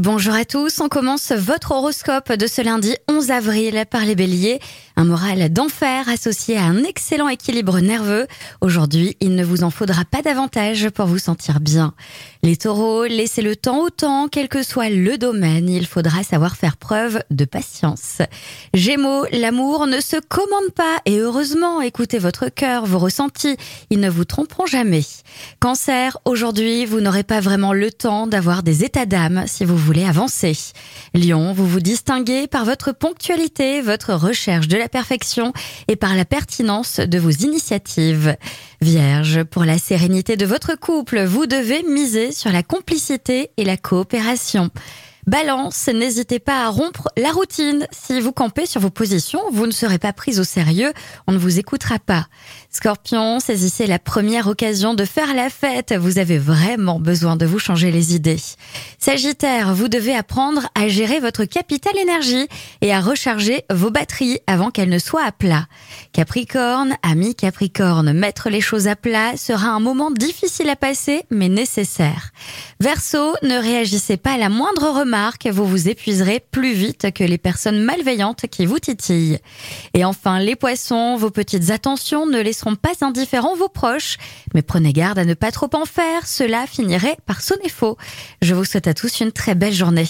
Bonjour à tous, on commence votre horoscope de ce lundi 11 avril par les béliers. Un moral d'enfer associé à un excellent équilibre nerveux. Aujourd'hui, il ne vous en faudra pas davantage pour vous sentir bien. Les taureaux, laissez le temps au temps, quel que soit le domaine, il faudra savoir faire preuve de patience. Gémeaux, l'amour ne se commande pas et heureusement, écoutez votre cœur, vos ressentis, ils ne vous tromperont jamais. Cancer, aujourd'hui, vous n'aurez pas vraiment le temps d'avoir des états d'âme si vous voulez avancer. Lion, vous vous distinguez par votre ponctualité, votre recherche de la perfection et par la pertinence de vos initiatives. Vierge, pour la sérénité de votre couple, vous devez miser sur la complicité et la coopération. Balance, n'hésitez pas à rompre la routine. Si vous campez sur vos positions, vous ne serez pas prise au sérieux, on ne vous écoutera pas. Scorpion, saisissez la première occasion de faire la fête, vous avez vraiment besoin de vous changer les idées. Sagittaire, vous devez apprendre à gérer votre capital énergie et à recharger vos batteries avant qu'elles ne soient à plat. Capricorne, ami Capricorne, mettre les choses à plat sera un moment difficile à passer mais nécessaire. Verseau, ne réagissez pas à la moindre remarque, vous vous épuiserez plus vite que les personnes malveillantes qui vous titillent. Et enfin, les poissons, vos petites attentions ne laisseront pas indifférents vos proches, mais prenez garde à ne pas trop en faire, cela finirait par sonner faux. Je vous souhaite à tous une très belle journée.